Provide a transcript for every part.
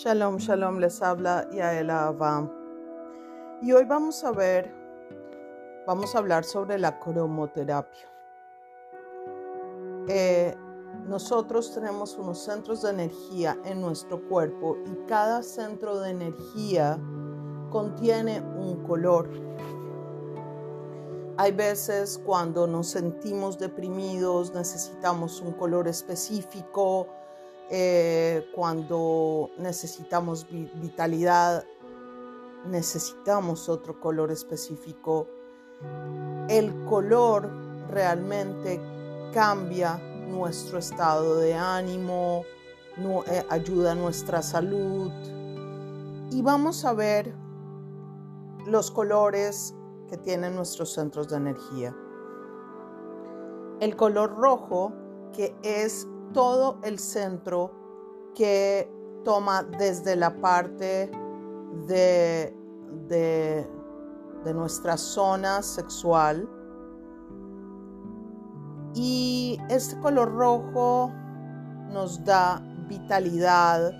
Shalom, shalom, les habla Yaela Abba. Y hoy vamos a ver, vamos a hablar sobre la cromoterapia. Eh, nosotros tenemos unos centros de energía en nuestro cuerpo y cada centro de energía contiene un color. Hay veces cuando nos sentimos deprimidos necesitamos un color específico, eh, cuando necesitamos vitalidad necesitamos otro color específico. El color realmente cambia nuestro estado de ánimo, eh, ayuda a nuestra salud. Y vamos a ver los colores que tienen nuestros centros de energía. El color rojo, que es todo el centro que toma desde la parte de, de, nuestra zona sexual. Y este color rojo nos da vitalidad,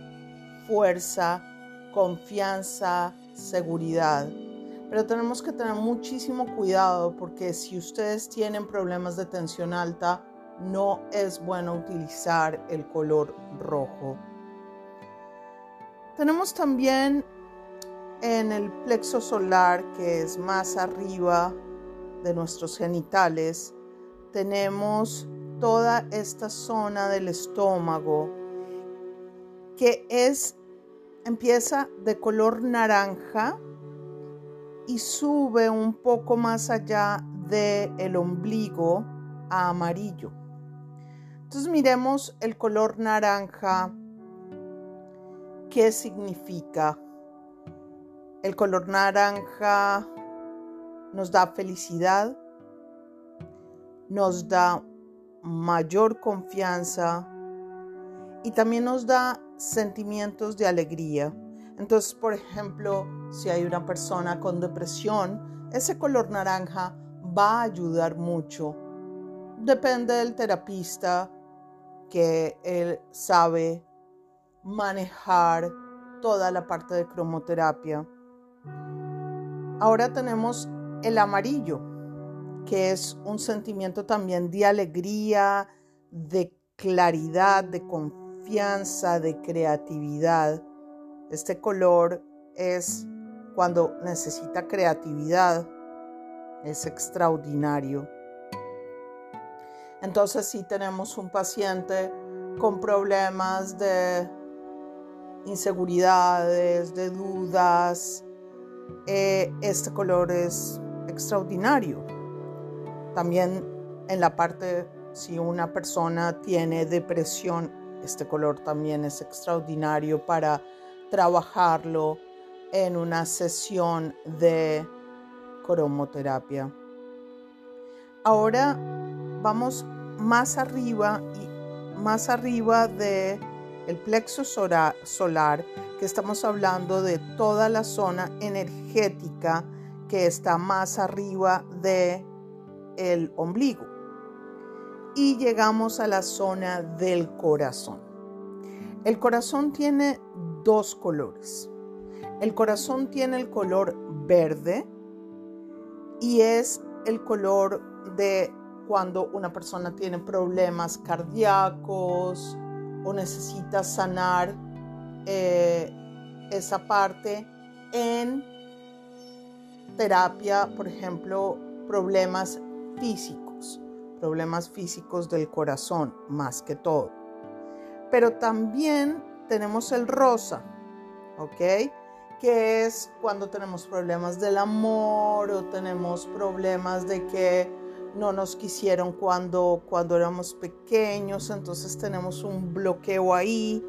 fuerza, confianza, seguridad. Pero tenemos que tener muchísimo cuidado porque si ustedes tienen problemas de tensión alta, no es bueno utilizar el color rojo. Tenemos también en el plexo solar, que es más arriba de nuestros genitales, tenemos toda esta zona del estómago que es empieza de color naranja y sube un poco más allá del el ombligo a amarillo. Entonces miremos el color naranja. ¿Qué significa? El color naranja nos da felicidad, nos da mayor confianza y también nos da sentimientos de alegría. Entonces, por ejemplo, si hay una persona con depresión, ese color naranja va a ayudar mucho. Depende del terapista que él sabe manejar toda la parte de cromoterapia. Ahora tenemos el amarillo, que es un sentimiento también de alegría, de claridad, de confianza, de creatividad. Este color es cuando necesita creatividad, es extraordinario. Entonces si tenemos un paciente con problemas de inseguridades, de dudas, eh, este color es extraordinario. También en la parte, si una persona tiene depresión, este color también es extraordinario para trabajarlo en una sesión de cromoterapia. Ahora vamos más arriba y más arriba de el plexo solar, que estamos hablando de toda la zona energética que está más arriba de el ombligo. Y llegamos a la zona del corazón. El corazón tiene dos colores. El corazón tiene el color verde y es el color de cuando una persona tiene problemas cardíacos o necesita sanar eh, esa parte en terapia, por ejemplo, problemas físicos, problemas físicos del corazón más que todo. Pero también tenemos el rosa, ¿ok? Que es cuando tenemos problemas del amor o tenemos problemas de que no nos quisieron cuando, cuando éramos pequeños, entonces tenemos un bloqueo ahí.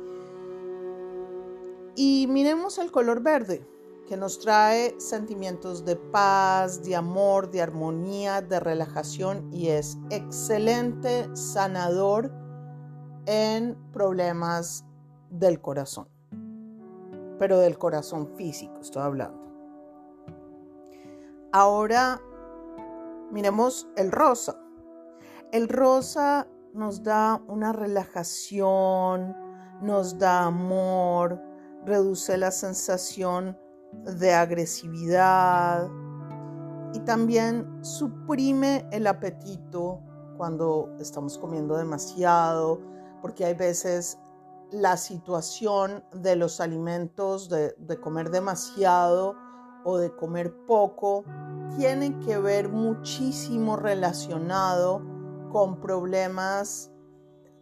Y miremos el color verde, que nos trae sentimientos de paz, de amor, de armonía, de relajación y es excelente sanador en problemas del corazón, pero del corazón físico estoy hablando. Ahora Miremos el rosa. El rosa nos da una relajación, nos da amor, reduce la sensación de agresividad y también suprime el apetito cuando estamos comiendo demasiado, porque hay veces la situación de los alimentos, de, comer demasiado o de comer poco, tiene que ver muchísimo relacionado con problemas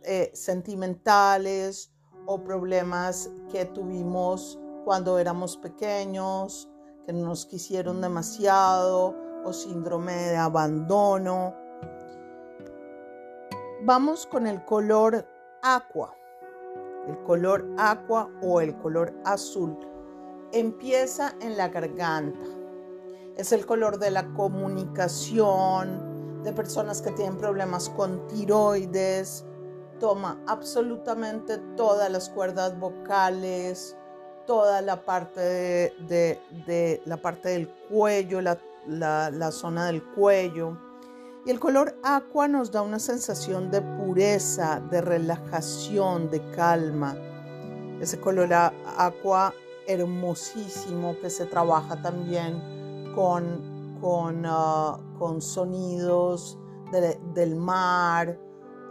eh, sentimentales o problemas que tuvimos cuando éramos pequeños, que nos quisieron demasiado o síndrome de abandono. Vamos con el color aqua. El color aqua o el color azul empieza en la garganta. Es el color de la comunicación, de personas que tienen problemas con tiroides. Toma absolutamente todas las cuerdas vocales, toda la parte de, la parte del cuello, la zona del cuello y el color aqua nos da una sensación de pureza, de relajación, de calma. Ese color aqua hermosísimo que se trabaja también con, con, ah, con sonidos del mar,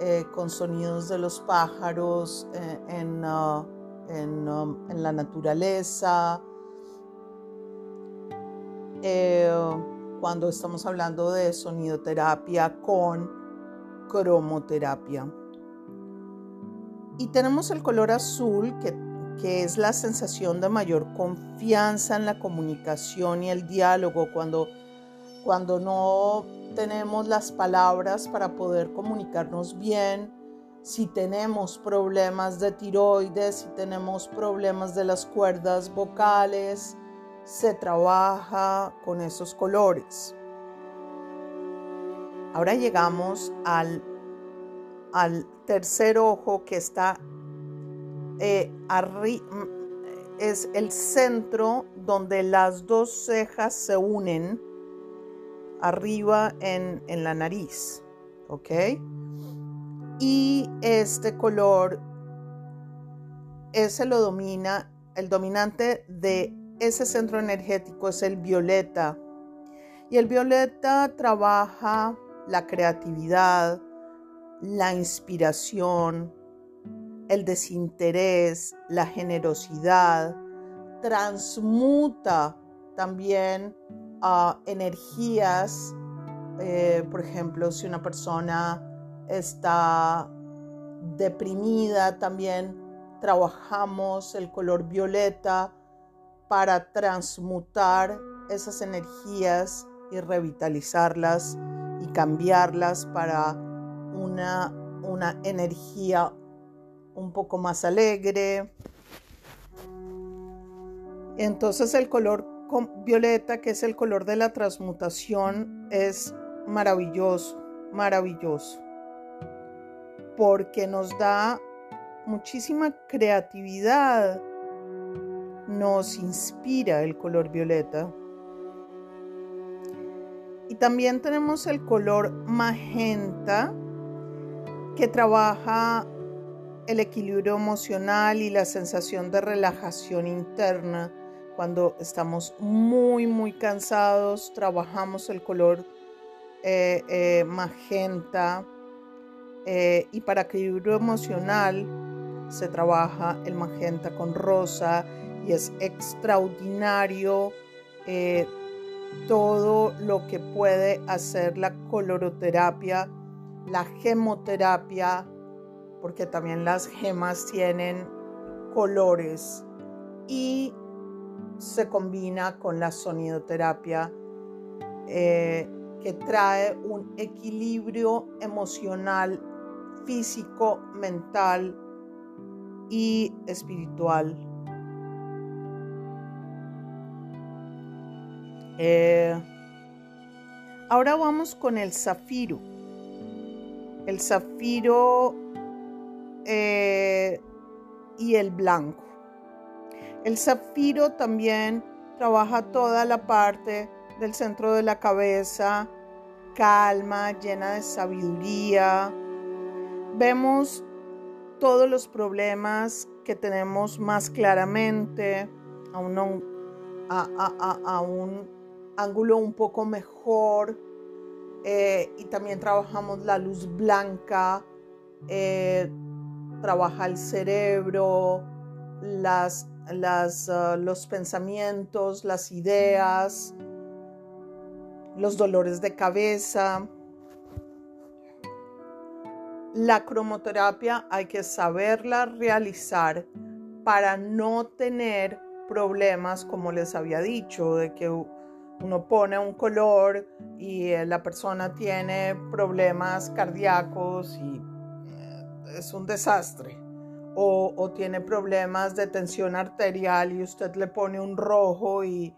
eh, con sonidos de los pájaros eh, en, ah, en, um, en, la naturaleza. Eh, cuando estamos hablando de sonidoterapia con cromoterapia. Y tenemos el color azul que, que, es la sensación de mayor confianza en la comunicación y el diálogo cuando, cuando no tenemos las palabras para poder comunicarnos bien, si tenemos problemas de tiroides, si tenemos problemas de las cuerdas vocales, se trabaja con esos colores. Ahora llegamos al, al tercer ojo que está eh, es el centro donde las dos cejas se unen arriba en, en la nariz. ¿Ok? Y este color, ese lo domina, el dominante de ese centro energético es el violeta. Y el violeta trabaja la creatividad, la inspiración, el desinterés, la generosidad, transmuta también a energías. Eh, por ejemplo, si una persona está deprimida, también trabajamos el color violeta para transmutar esas energías y revitalizarlas y cambiarlas para una, una energía un poco más alegre. Entonces el color violeta, que es el color de la transmutación, es maravilloso, maravilloso, porque nos da muchísima creatividad, nos inspira el color violeta. Y también tenemos el color magenta que trabaja el equilibrio emocional y la sensación de relajación interna. Cuando estamos muy, muy cansados, trabajamos el color eh, eh, magenta. Eh, y para equilibrio emocional se trabaja el magenta con rosa y es extraordinario todo lo que puede hacer la coloroterapia, la gemoterapia, porque también las gemas tienen colores y se combina con la sonidoterapia eh, que trae un equilibrio emocional, físico, mental y espiritual. Eh, ahora vamos con el zafiro. El zafiro eh, y el blanco. El zafiro también trabaja toda la parte del centro de la cabeza, calma, llena de sabiduría. Vemos todos los problemas que tenemos más claramente, a un, ángulo un poco mejor. Eh, y también trabajamos la luz blanca, eh, trabaja el cerebro, las, las, ah, los pensamientos, las ideas, los dolores de cabeza. La cromoterapia hay que saberla realizar para no tener problemas, como les había dicho, de que uno pone un color y eh, la persona tiene problemas cardíacos y es un desastre. O, tiene problemas de tensión arterial y usted le pone un rojo y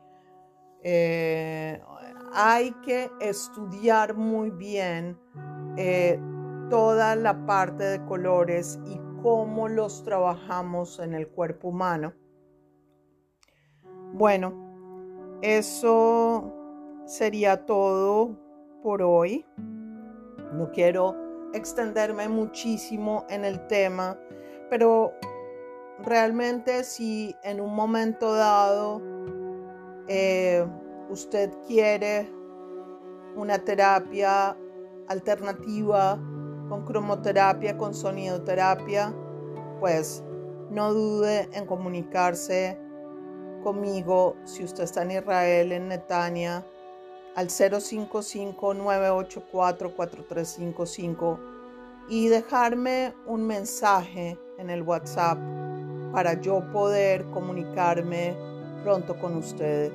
eh, hay que estudiar muy bien toda la parte de colores y cómo los trabajamos en el cuerpo humano. Bueno, eso sería todo por hoy. No quiero extenderme muchísimo en el tema, pero realmente si en un momento dado eh, usted quiere una terapia alternativa con cromoterapia, con sonidoterapia, pues no dude en comunicarse conmigo si usted está en Israel, en Netania, al 055-984-4355 y dejarme un mensaje en el WhatsApp para yo poder comunicarme pronto con usted.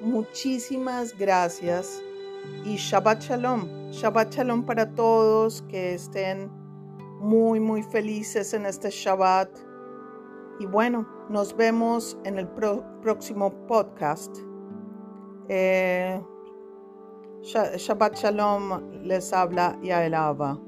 Muchísimas gracias y Shabbat Shalom. Shabbat Shalom para todos que estén muy, muy felices en este Shabbat. Y bueno, nos vemos en el próximo podcast. Eh, Shabbat Shalom les habla Yael Ava.